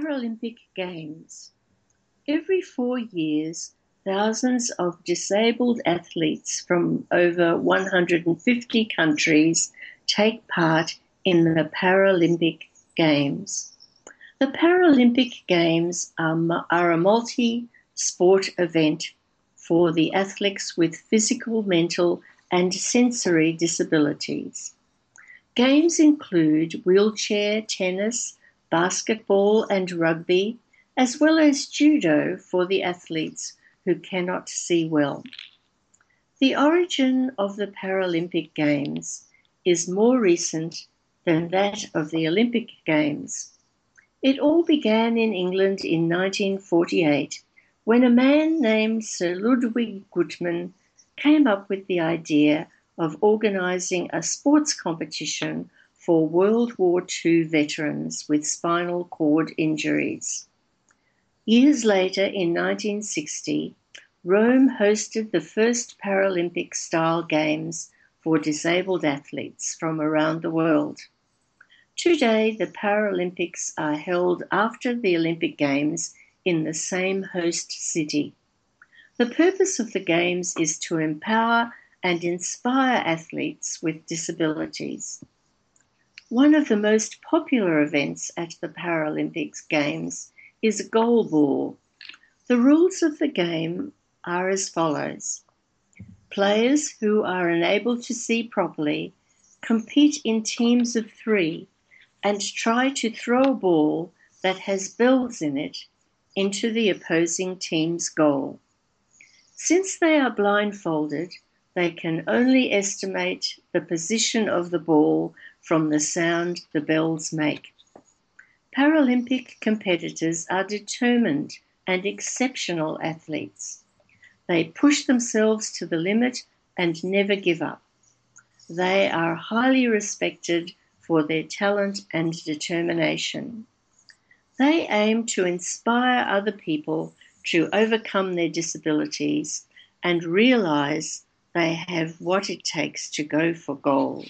Paralympic Games. Every four years, thousands of disabled athletes from over 150 countries take part in the Paralympic Games. The Paralympic Games are, are a multi sport event for the athletes with physical, mental, and sensory disabilities. Games include wheelchair, tennis, basketball, and rugby, as well as judo for the athletes who cannot see well. The origin of the Paralympic Games is more recent than that of the Olympic Games. It all began in England in 1948 when a man named Sir Ludwig Guttmann came up with the idea of organizing a sports competition for World War II veterans with spinal cord injuries. Years later, in 1960, Rome hosted the first Paralympic style games for disabled athletes from around the world. Today, the Paralympics are held after the Olympic Games in the same host city. The purpose of the Games is to empower and inspire athletes with disabilities. One of the most popular events at the Paralympics Games is goalball. The rules of the game are as follows Players who are unable to see properly compete in teams of three and try to throw a ball that has bells in it into the opposing team's goal. Since they are blindfolded, they can only estimate the position of the ball from the sound the bells make. Paralympic competitors are determined and exceptional athletes. They push themselves to the limit and never give up. They are highly respected for their talent and determination. They aim to inspire other people to overcome their disabilities and realize they have what it takes to go for gold.